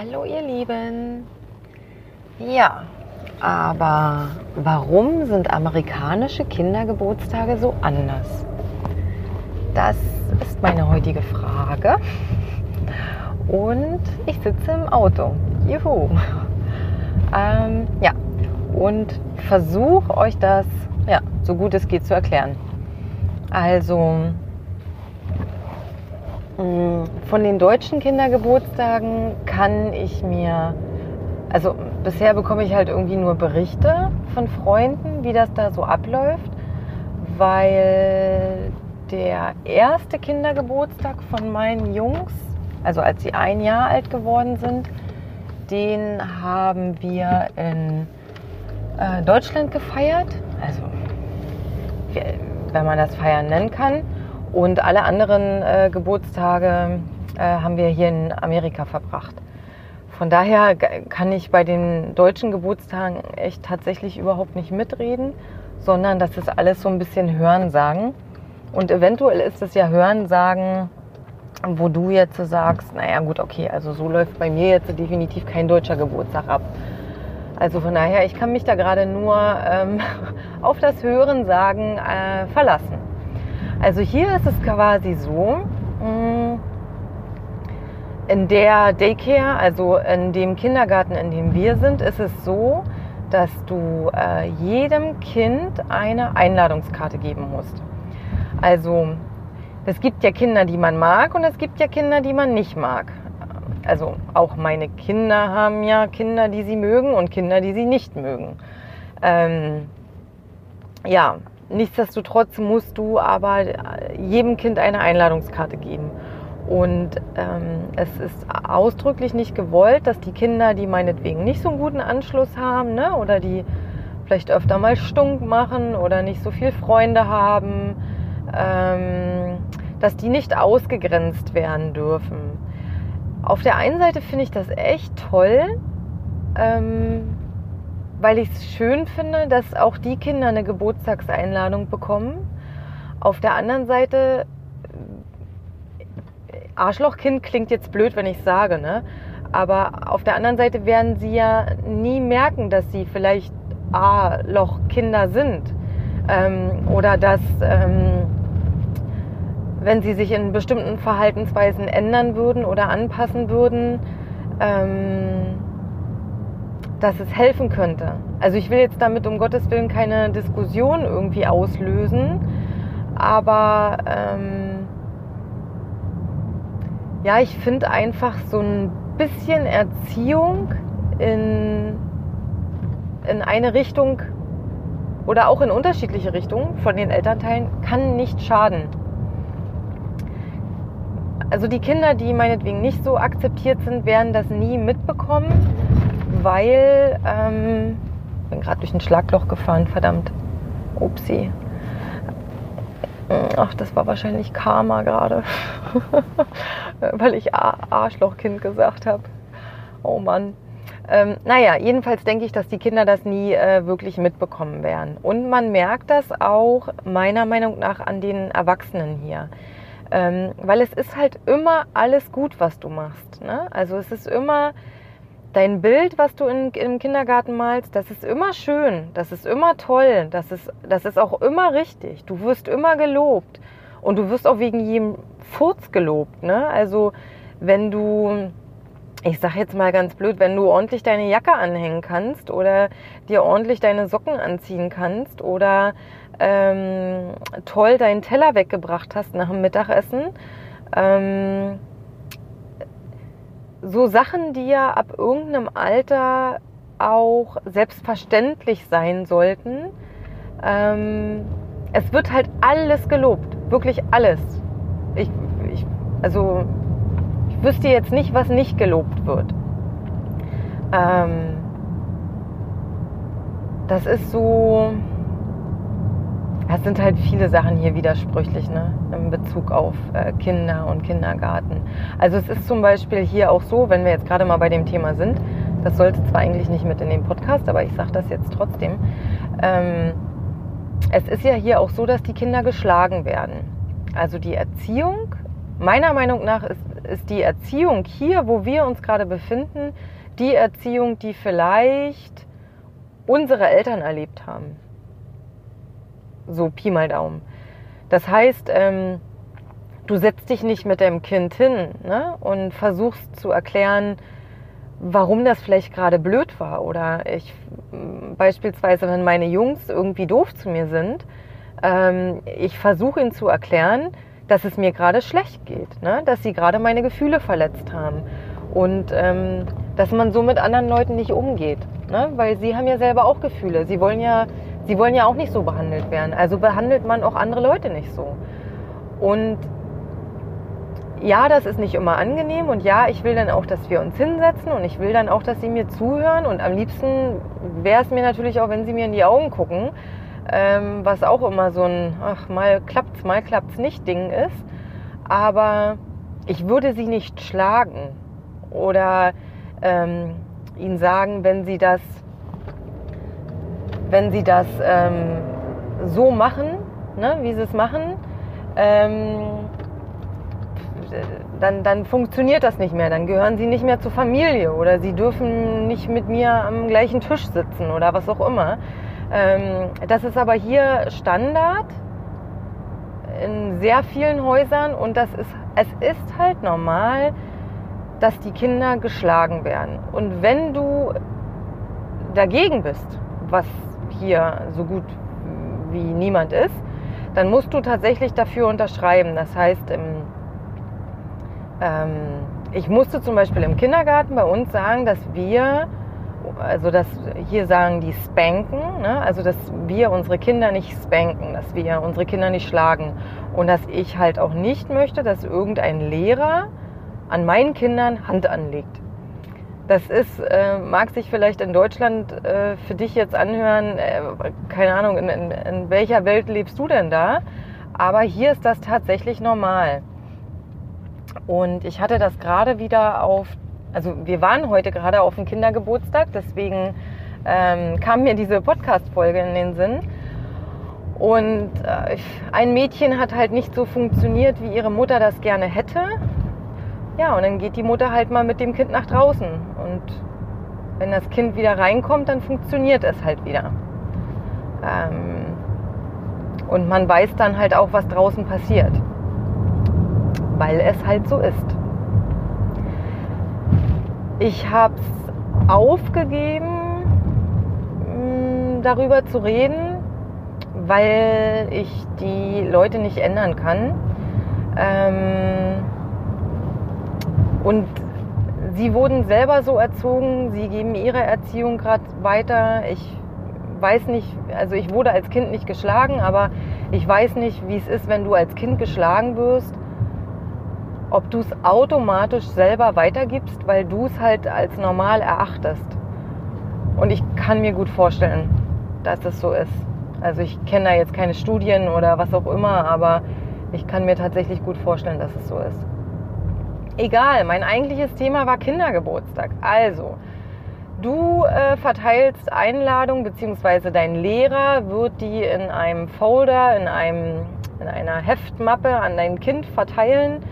Hallo ihr Lieben. Ja, aber warum sind amerikanische Kindergeburtstage so anders? Das ist meine heutige Frage. Und ich sitze im Auto. Juhu. Ähm, ja, und versuche euch das ja, so gut es geht zu erklären. Also von den deutschen Kindergeburtstagen kann ich mir, also bisher bekomme ich halt irgendwie nur Berichte von Freunden, wie das da so abläuft, weil der erste Kindergeburtstag von meinen Jungs, also als sie ein Jahr alt geworden sind, den haben wir in äh, Deutschland gefeiert. Also, wenn man das feiern nennen kann. Und alle anderen äh, Geburtstage äh, haben wir hier in Amerika verbracht. Von daher kann ich bei den deutschen Geburtstagen echt tatsächlich überhaupt nicht mitreden, sondern das ist alles so ein bisschen Hörensagen. Und eventuell ist es ja Hörensagen, wo du jetzt sagst, naja gut, okay, also so läuft bei mir jetzt definitiv kein deutscher Geburtstag ab. Also von daher, ich kann mich da gerade nur ähm, auf das Hörensagen äh, verlassen. Also hier ist es quasi so, mm, in der Daycare, also in dem Kindergarten, in dem wir sind, ist es so, dass du äh, jedem Kind eine Einladungskarte geben musst. Also es gibt ja Kinder, die man mag und es gibt ja Kinder, die man nicht mag. Also auch meine Kinder haben ja Kinder, die sie mögen und Kinder, die sie nicht mögen. Ähm, ja, nichtsdestotrotz musst du aber jedem Kind eine Einladungskarte geben. Und ähm, es ist ausdrücklich nicht gewollt, dass die Kinder, die meinetwegen nicht so einen guten Anschluss haben ne, oder die vielleicht öfter mal stunk machen oder nicht so viele Freunde haben, ähm, dass die nicht ausgegrenzt werden dürfen. Auf der einen Seite finde ich das echt toll, ähm, weil ich es schön finde, dass auch die Kinder eine Geburtstagseinladung bekommen. Auf der anderen Seite, Arschlochkind klingt jetzt blöd, wenn ich sage, ne? Aber auf der anderen Seite werden sie ja nie merken, dass sie vielleicht A-Loch-Kinder sind. Ähm, oder dass ähm, wenn sie sich in bestimmten Verhaltensweisen ändern würden oder anpassen würden, ähm, dass es helfen könnte. Also ich will jetzt damit um Gottes Willen keine Diskussion irgendwie auslösen, aber ähm, ja, ich finde einfach so ein bisschen Erziehung in, in eine Richtung oder auch in unterschiedliche Richtungen von den Elternteilen kann nicht schaden. Also die Kinder, die meinetwegen nicht so akzeptiert sind, werden das nie mitbekommen, weil ähm, bin gerade durch ein Schlagloch gefahren, verdammt. Upsi. Ach, das war wahrscheinlich Karma gerade, weil ich Arschlochkind gesagt habe. Oh Mann. Ähm, naja, jedenfalls denke ich, dass die Kinder das nie äh, wirklich mitbekommen werden. Und man merkt das auch meiner Meinung nach an den Erwachsenen hier. Ähm, weil es ist halt immer alles gut, was du machst. Ne? Also es ist immer dein Bild, was du in, im Kindergarten malst, das ist immer schön, das ist immer toll, das ist, das ist auch immer richtig. Du wirst immer gelobt und du wirst auch wegen jedem Furz gelobt. Ne? Also wenn du, ich sag jetzt mal ganz blöd, wenn du ordentlich deine Jacke anhängen kannst oder dir ordentlich deine Socken anziehen kannst oder ähm, toll deinen Teller weggebracht hast nach dem Mittagessen. Ähm, so Sachen, die ja ab irgendeinem Alter auch selbstverständlich sein sollten. Ähm, es wird halt alles gelobt, wirklich alles. Ich, ich, also ich wüsste jetzt nicht, was nicht gelobt wird. Ähm, das ist so, es sind halt viele Sachen hier widersprüchlich ne? in Bezug auf äh, Kinder und Kindergarten. Also es ist zum Beispiel hier auch so, wenn wir jetzt gerade mal bei dem Thema sind, das sollte zwar eigentlich nicht mit in den Podcast, aber ich sage das jetzt trotzdem. Ähm, es ist ja hier auch so, dass die Kinder geschlagen werden. Also die Erziehung, meiner Meinung nach ist, ist die Erziehung hier, wo wir uns gerade befinden, die Erziehung, die vielleicht unsere Eltern erlebt haben. So Pi mal Daumen. Das heißt, ähm, du setzt dich nicht mit deinem Kind hin ne, und versuchst zu erklären, warum das vielleicht gerade blöd war. Oder ich beispielsweise, wenn meine Jungs irgendwie doof zu mir sind, ähm, ich versuche ihnen zu erklären, dass es mir gerade schlecht geht, ne? dass sie gerade meine Gefühle verletzt haben und ähm, dass man so mit anderen Leuten nicht umgeht, ne? weil sie haben ja selber auch Gefühle. Sie wollen ja, sie wollen ja auch nicht so behandelt werden. Also behandelt man auch andere Leute nicht so. Und ja, das ist nicht immer angenehm und ja, ich will dann auch, dass wir uns hinsetzen und ich will dann auch, dass sie mir zuhören und am liebsten wäre es mir natürlich auch, wenn sie mir in die Augen gucken, ähm, was auch immer so ein, ach, mal klappt's, mal klappt's nicht Ding ist. Aber ich würde sie nicht schlagen oder ähm, ihnen sagen, wenn sie das, wenn sie das ähm, so machen, ne, wie sie es machen, ähm, dann, dann funktioniert das nicht mehr. Dann gehören sie nicht mehr zur Familie oder sie dürfen nicht mit mir am gleichen Tisch sitzen oder was auch immer. Ähm, das ist aber hier Standard in sehr vielen Häusern und das ist, es ist halt normal, dass die Kinder geschlagen werden. Und wenn du dagegen bist, was hier so gut wie niemand ist, dann musst du tatsächlich dafür unterschreiben. Das heißt, im, ähm, ich musste zum Beispiel im Kindergarten bei uns sagen, dass wir also dass hier sagen die spanken, ne? also dass wir unsere Kinder nicht spanken, dass wir unsere Kinder nicht schlagen und dass ich halt auch nicht möchte, dass irgendein Lehrer an meinen Kindern Hand anlegt. Das ist, äh, mag sich vielleicht in Deutschland äh, für dich jetzt anhören, äh, keine Ahnung, in, in, in welcher Welt lebst du denn da? Aber hier ist das tatsächlich normal. Und ich hatte das gerade wieder auf also wir waren heute gerade auf dem Kindergeburtstag, deswegen ähm, kam mir diese Podcast-Folge in den Sinn. Und äh, ein Mädchen hat halt nicht so funktioniert, wie ihre Mutter das gerne hätte. Ja, und dann geht die Mutter halt mal mit dem Kind nach draußen. Und wenn das Kind wieder reinkommt, dann funktioniert es halt wieder. Ähm, und man weiß dann halt auch, was draußen passiert. Weil es halt so ist. Ich habe es aufgegeben, mm, darüber zu reden, weil ich die Leute nicht ändern kann. Ähm, und sie wurden selber so erzogen, sie geben ihre Erziehung gerade weiter. Ich weiß nicht, also ich wurde als Kind nicht geschlagen, aber ich weiß nicht, wie es ist, wenn du als Kind geschlagen wirst ob du es automatisch selber weitergibst, weil du es halt als normal erachtest. Und ich kann mir gut vorstellen, dass das so ist. Also ich kenne da jetzt keine Studien oder was auch immer, aber ich kann mir tatsächlich gut vorstellen, dass es so ist. Egal, mein eigentliches Thema war Kindergeburtstag. Also, du äh, verteilst Einladungen, beziehungsweise dein Lehrer wird die in einem Folder, in, einem, in einer Heftmappe an dein Kind verteilen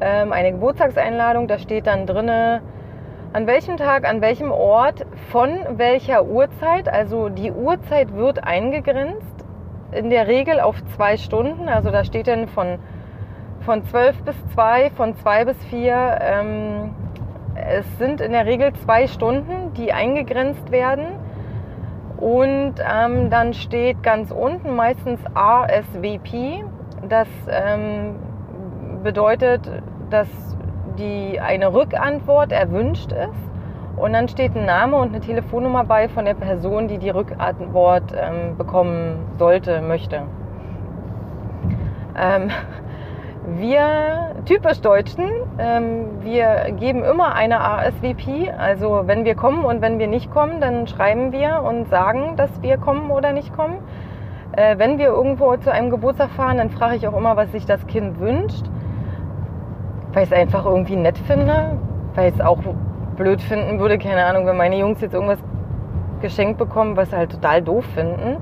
ähm, eine Geburtstagseinladung. Da steht dann drinne, an welchem Tag, an welchem Ort, von welcher Uhrzeit. Also die Uhrzeit wird eingegrenzt, in der Regel auf zwei Stunden. Also da steht dann von, von 12 bis 2, von 2 bis 4. Ähm, es sind in der Regel zwei Stunden, die eingegrenzt werden. Und ähm, dann steht ganz unten meistens RSVP. Das ähm, bedeutet, dass die, eine Rückantwort erwünscht ist. Und dann steht ein Name und eine Telefonnummer bei von der Person, die die Rückantwort ähm, bekommen sollte, möchte. Ähm, wir, typisch Deutschen, ähm, wir geben immer eine ASVP. Also wenn wir kommen und wenn wir nicht kommen, dann schreiben wir und sagen, dass wir kommen oder nicht kommen. Äh, wenn wir irgendwo zu einem Geburtstag fahren, dann frage ich auch immer, was sich das Kind wünscht. Weil ich es einfach irgendwie nett finde. Weil ich es auch blöd finden würde, keine Ahnung, wenn meine Jungs jetzt irgendwas geschenkt bekommen, was sie halt total doof finden.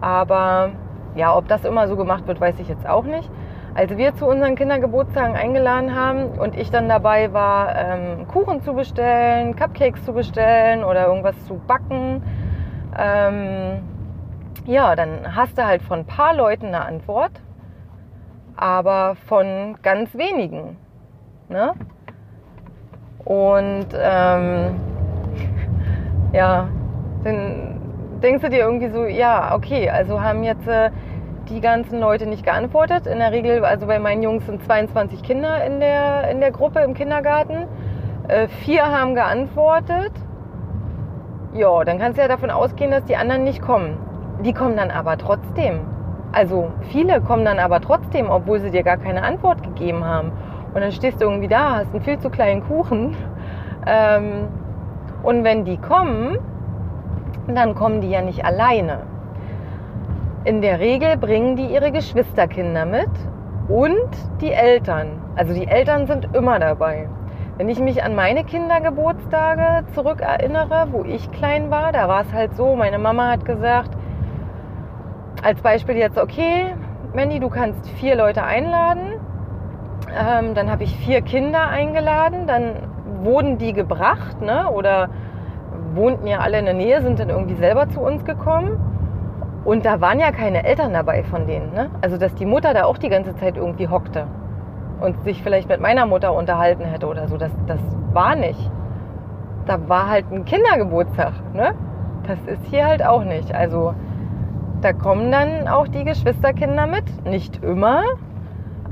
Aber ja, ob das immer so gemacht wird, weiß ich jetzt auch nicht. Als wir zu unseren Kindergeburtstagen eingeladen haben und ich dann dabei war, ähm, Kuchen zu bestellen, Cupcakes zu bestellen oder irgendwas zu backen, ähm, ja, dann hast du halt von ein paar Leuten eine Antwort, aber von ganz wenigen. Ne? Und ähm, ja, dann denkst du dir irgendwie so, ja, okay, also haben jetzt äh, die ganzen Leute nicht geantwortet. In der Regel, also bei meinen Jungs sind 22 Kinder in der, in der Gruppe im Kindergarten. Äh, vier haben geantwortet. Ja, dann kannst du ja davon ausgehen, dass die anderen nicht kommen. Die kommen dann aber trotzdem. Also viele kommen dann aber trotzdem, obwohl sie dir gar keine Antwort gegeben haben. Und dann stehst du irgendwie da, hast einen viel zu kleinen Kuchen. Ähm, und wenn die kommen, dann kommen die ja nicht alleine. In der Regel bringen die ihre Geschwisterkinder mit und die Eltern. Also die Eltern sind immer dabei. Wenn ich mich an meine Kindergeburtstage zurückerinnere, wo ich klein war, da war es halt so, meine Mama hat gesagt, als Beispiel jetzt, okay, Mandy, du kannst vier Leute einladen. Ähm, dann habe ich vier Kinder eingeladen, dann wurden die gebracht ne? oder wohnten ja alle in der Nähe, sind dann irgendwie selber zu uns gekommen. Und da waren ja keine Eltern dabei von denen. Ne? Also, dass die Mutter da auch die ganze Zeit irgendwie hockte und sich vielleicht mit meiner Mutter unterhalten hätte oder so, das, das war nicht. Da war halt ein Kindergeburtstag. Ne? Das ist hier halt auch nicht. Also, da kommen dann auch die Geschwisterkinder mit. Nicht immer,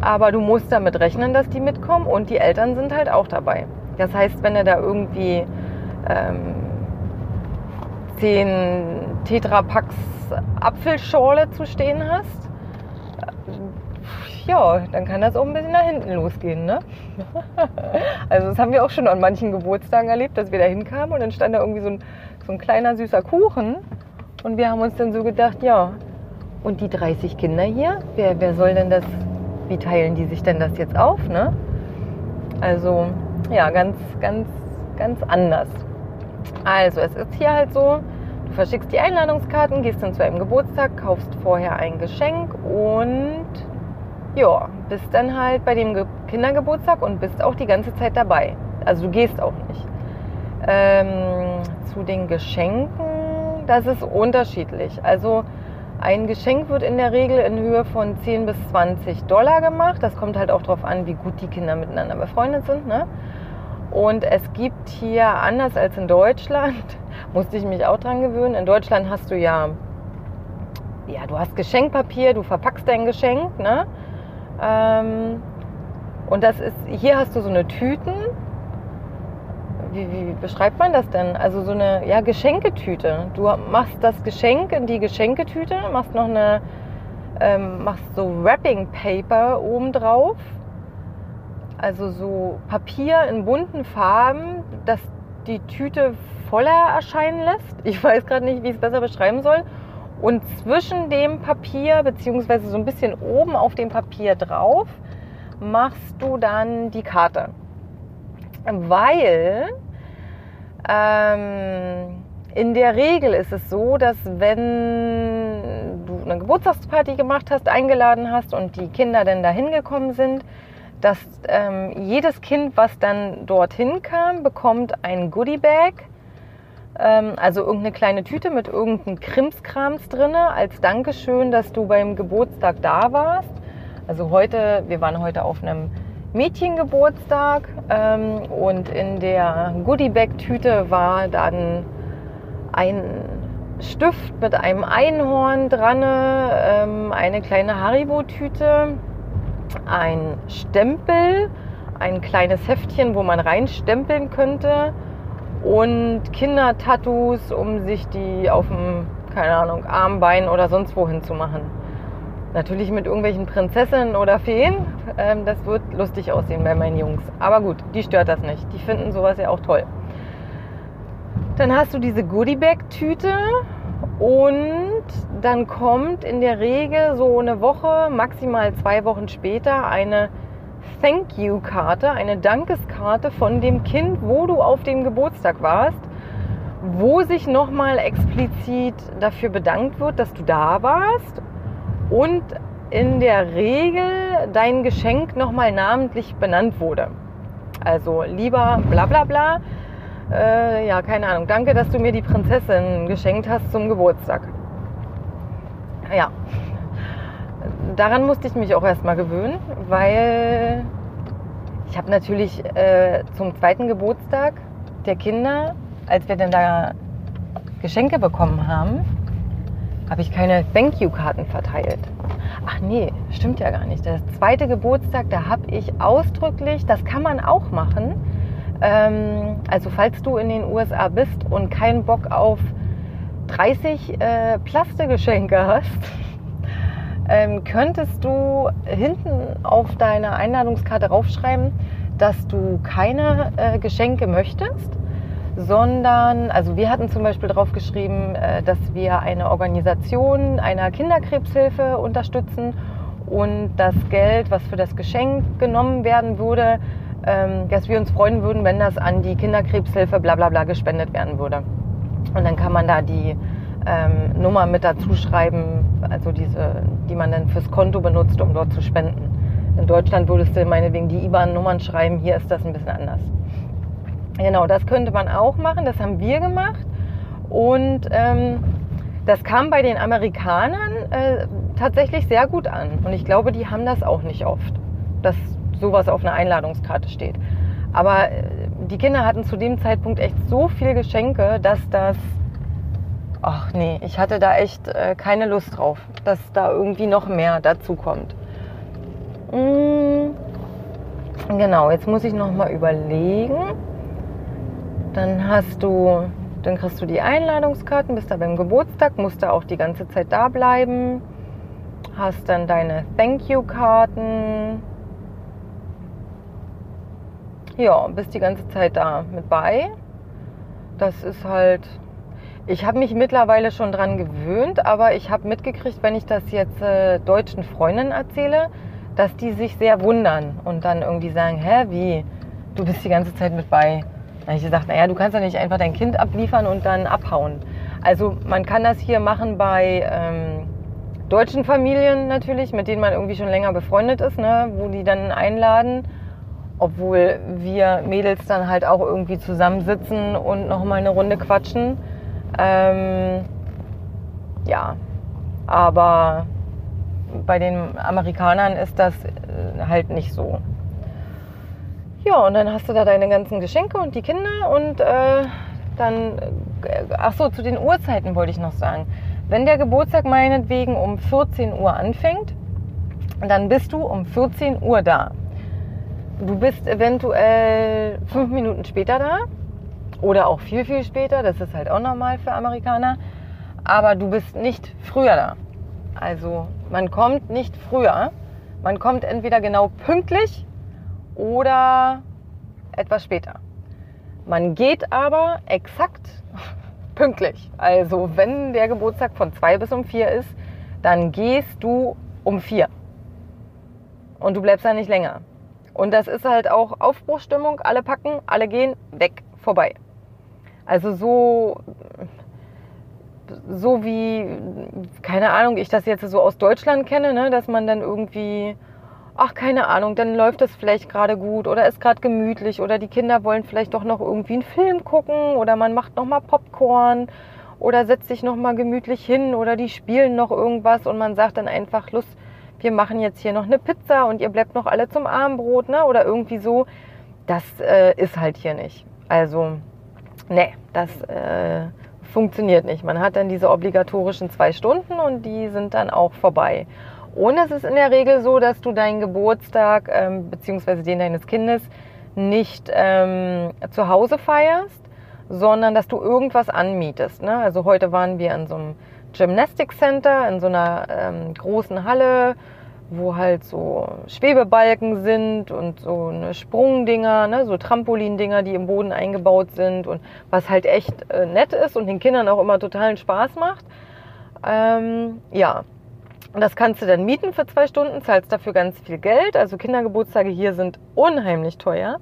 aber du musst damit rechnen, dass die mitkommen und die Eltern sind halt auch dabei. Das heißt, wenn du da irgendwie ähm, zehn Tetrapacks Apfelschorle zu stehen hast, ja, dann kann das auch ein bisschen nach hinten losgehen. Ne? Also das haben wir auch schon an manchen Geburtstagen erlebt, dass wir da hinkamen und dann stand da irgendwie so ein, so ein kleiner süßer Kuchen und wir haben uns dann so gedacht, ja, und die 30 Kinder hier, wer, wer soll denn das, wie teilen die sich denn das jetzt auf? Ne? Also ja, ganz, ganz, ganz anders. Also es ist hier halt so, Verschickst die Einladungskarten, gehst dann zu einem Geburtstag, kaufst vorher ein Geschenk und ja, bist dann halt bei dem Kindergeburtstag und bist auch die ganze Zeit dabei. Also du gehst auch nicht. Ähm, zu den Geschenken, das ist unterschiedlich. Also ein Geschenk wird in der Regel in Höhe von 10 bis 20 Dollar gemacht. Das kommt halt auch darauf an, wie gut die Kinder miteinander befreundet sind. Ne? Und es gibt hier, anders als in Deutschland, musste ich mich auch dran gewöhnen, in Deutschland hast du ja, ja, du hast Geschenkpapier, du verpackst dein Geschenk, ne? Ähm, und das ist, hier hast du so eine Tüten. Wie, wie beschreibt man das denn? Also so eine, ja, Geschenketüte. Du machst das Geschenk in die Geschenketüte, machst noch eine, ähm, machst so Wrapping Paper oben drauf also so Papier in bunten Farben, das die Tüte voller erscheinen lässt. Ich weiß gerade nicht, wie ich es besser beschreiben soll. Und zwischen dem Papier, beziehungsweise so ein bisschen oben auf dem Papier drauf, machst du dann die Karte. Weil ähm, in der Regel ist es so, dass wenn du eine Geburtstagsparty gemacht hast, eingeladen hast und die Kinder dann dahin gekommen sind, dass ähm, jedes Kind, was dann dorthin kam, bekommt ein Goodie-Bag, ähm, also irgendeine kleine Tüte mit irgendeinem Krimskrams drin, als Dankeschön, dass du beim Geburtstag da warst. Also heute, wir waren heute auf einem Mädchengeburtstag ähm, und in der Goodie-Bag-Tüte war dann ein Stift mit einem Einhorn dran, ähm, eine kleine Haribo-Tüte ein Stempel, ein kleines Heftchen, wo man reinstempeln könnte und Kindertattoos, um sich die auf dem, keine Ahnung, Arm, Bein oder sonst wohin zu machen. Natürlich mit irgendwelchen Prinzessinnen oder Feen, Ähm, das wird lustig aussehen bei meinen Jungs. Aber gut, die stört das nicht. Die finden sowas ja auch toll. Dann hast du diese Goodiebag-Tüte und dann kommt in der Regel so eine Woche, maximal zwei Wochen später eine Thank You-Karte, eine Dankeskarte von dem Kind, wo du auf dem Geburtstag warst, wo sich nochmal explizit dafür bedankt wird, dass du da warst und in der Regel dein Geschenk nochmal namentlich benannt wurde. Also lieber bla bla bla, äh, ja, keine Ahnung, danke, dass du mir die Prinzessin geschenkt hast zum Geburtstag. Ja, daran musste ich mich auch erstmal gewöhnen, weil ich habe natürlich äh, zum zweiten Geburtstag der Kinder, als wir dann da Geschenke bekommen haben, habe ich keine Thank You-Karten verteilt. Ach nee, stimmt ja gar nicht. Der zweite Geburtstag, da habe ich ausdrücklich, das kann man auch machen. Ähm, also falls du in den USA bist und keinen Bock auf 30 äh, Plastegeschenke hast, ähm, könntest du hinten auf deiner Einladungskarte raufschreiben, dass du keine äh, Geschenke möchtest, sondern, also wir hatten zum Beispiel draufgeschrieben, äh, dass wir eine Organisation einer Kinderkrebshilfe unterstützen und das Geld, was für das Geschenk genommen werden würde, ähm, dass wir uns freuen würden, wenn das an die Kinderkrebshilfe bla bla bla gespendet werden würde. Und dann kann man da die ähm, Nummer mit dazu schreiben, also diese, die man dann fürs Konto benutzt, um dort zu spenden. In Deutschland würdest du meinetwegen die IBAN-Nummern schreiben, hier ist das ein bisschen anders. Genau, das könnte man auch machen, das haben wir gemacht. Und ähm, das kam bei den Amerikanern äh, tatsächlich sehr gut an. Und ich glaube, die haben das auch nicht oft, dass sowas auf einer Einladungskarte steht. Aber äh, die Kinder hatten zu dem Zeitpunkt echt so viel Geschenke, dass das ach nee, ich hatte da echt äh, keine Lust drauf, dass da irgendwie noch mehr dazu kommt. Mm, genau, jetzt muss ich noch mal überlegen. Dann hast du, dann kriegst du die Einladungskarten, bist da beim Geburtstag, musst da auch die ganze Zeit da bleiben. Hast dann deine Thank You Karten. Ja, bist die ganze Zeit da mit bei. Das ist halt ich habe mich mittlerweile schon dran gewöhnt, aber ich habe mitgekriegt, wenn ich das jetzt äh, deutschen Freundinnen erzähle, dass die sich sehr wundern und dann irgendwie sagen, hä, wie? Du bist die ganze Zeit mit bei. Da habe ich gesagt, naja, du kannst ja nicht einfach dein Kind abliefern und dann abhauen. Also man kann das hier machen bei ähm, deutschen Familien natürlich, mit denen man irgendwie schon länger befreundet ist, ne, wo die dann einladen, obwohl wir Mädels dann halt auch irgendwie zusammensitzen und nochmal eine Runde quatschen. Ähm, ja, aber bei den Amerikanern ist das äh, halt nicht so. Ja, und dann hast du da deine ganzen Geschenke und die Kinder und äh, dann, äh, ach so, zu den Uhrzeiten wollte ich noch sagen. Wenn der Geburtstag meinetwegen um 14 Uhr anfängt, dann bist du um 14 Uhr da. Du bist eventuell fünf Minuten später da, oder auch viel, viel später. Das ist halt auch normal für Amerikaner. Aber du bist nicht früher da. Also man kommt nicht früher. Man kommt entweder genau pünktlich oder etwas später. Man geht aber exakt pünktlich. Also wenn der Geburtstag von zwei bis um vier ist, dann gehst du um vier. Und du bleibst da nicht länger. Und das ist halt auch Aufbruchstimmung. Alle packen, alle gehen, weg, vorbei. Also so, so wie, keine Ahnung, ich das jetzt so aus Deutschland kenne, ne, dass man dann irgendwie, ach keine Ahnung, dann läuft das vielleicht gerade gut oder ist gerade gemütlich oder die Kinder wollen vielleicht doch noch irgendwie einen Film gucken oder man macht noch mal Popcorn oder setzt sich noch mal gemütlich hin oder die spielen noch irgendwas und man sagt dann einfach, Lust, wir machen jetzt hier noch eine Pizza und ihr bleibt noch alle zum Armbrot, ne? Oder irgendwie so. Das äh, ist halt hier nicht. Also Nee, das äh, funktioniert nicht. Man hat dann diese obligatorischen zwei Stunden und die sind dann auch vorbei. Und es ist in der Regel so, dass du deinen Geburtstag ähm, bzw. den deines Kindes nicht ähm, zu Hause feierst, sondern dass du irgendwas anmietest. Ne? Also heute waren wir in so einem Gymnastic Center, in so einer ähm, großen Halle, wo halt so Schwebebalken sind und so eine Sprungdinger, ne, so Trampolindinger, die im Boden eingebaut sind und was halt echt äh, nett ist und den Kindern auch immer totalen Spaß macht. Ähm, ja, das kannst du dann mieten für zwei Stunden, zahlst dafür ganz viel Geld. Also Kindergeburtstage hier sind unheimlich teuer.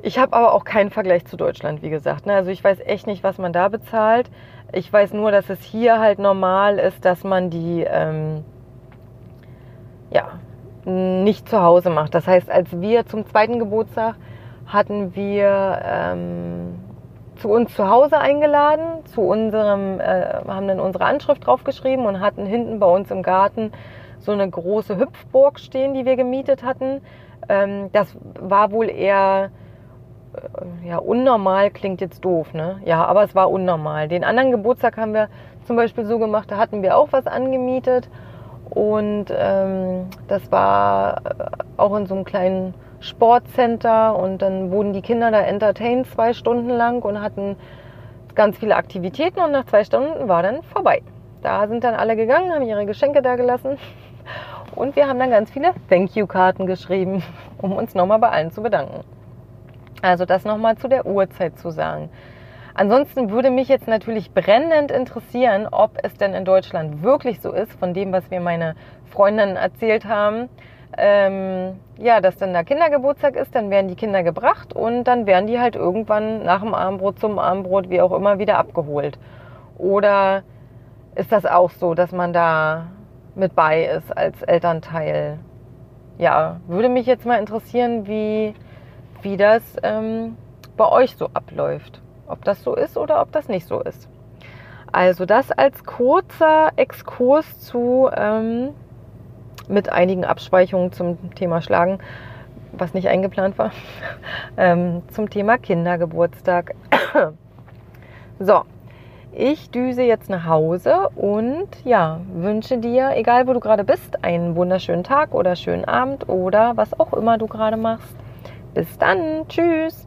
Ich habe aber auch keinen Vergleich zu Deutschland, wie gesagt. Ne? Also ich weiß echt nicht, was man da bezahlt. Ich weiß nur, dass es hier halt normal ist, dass man die ähm, ja, nicht zu Hause macht. Das heißt, als wir zum zweiten Geburtstag hatten wir ähm, zu uns zu Hause eingeladen, zu unserem, äh, haben dann unsere Anschrift draufgeschrieben und hatten hinten bei uns im Garten so eine große Hüpfburg stehen, die wir gemietet hatten. Ähm, das war wohl eher äh, ja, unnormal klingt jetzt doof, ne? Ja, aber es war unnormal. Den anderen Geburtstag haben wir zum Beispiel so gemacht, da hatten wir auch was angemietet und ähm, das war äh, auch in so einem kleinen Sportcenter und dann wurden die Kinder da entertained zwei Stunden lang und hatten ganz viele Aktivitäten und nach zwei Stunden war dann vorbei. Da sind dann alle gegangen, haben ihre Geschenke da gelassen und wir haben dann ganz viele Thank You-Karten geschrieben, um uns nochmal bei allen zu bedanken. Also das nochmal zu der Uhrzeit zu sagen. Ansonsten würde mich jetzt natürlich brennend interessieren, ob es denn in Deutschland wirklich so ist, von dem, was mir meine Freundinnen erzählt haben. Ähm, ja, dass dann da Kindergeburtstag ist, dann werden die Kinder gebracht und dann werden die halt irgendwann nach dem Armbrot zum Armbrot, wie auch immer, wieder abgeholt. Oder ist das auch so, dass man da mit bei ist als Elternteil? Ja, würde mich jetzt mal interessieren, wie, wie das ähm, bei euch so abläuft. Ob das so ist oder ob das nicht so ist. Also das als kurzer Exkurs zu ähm, mit einigen Abschweichungen zum Thema Schlagen, was nicht eingeplant war, ähm, zum Thema Kindergeburtstag. so, ich düse jetzt nach Hause und ja, wünsche dir, egal wo du gerade bist, einen wunderschönen Tag oder schönen Abend oder was auch immer du gerade machst. Bis dann. Tschüss.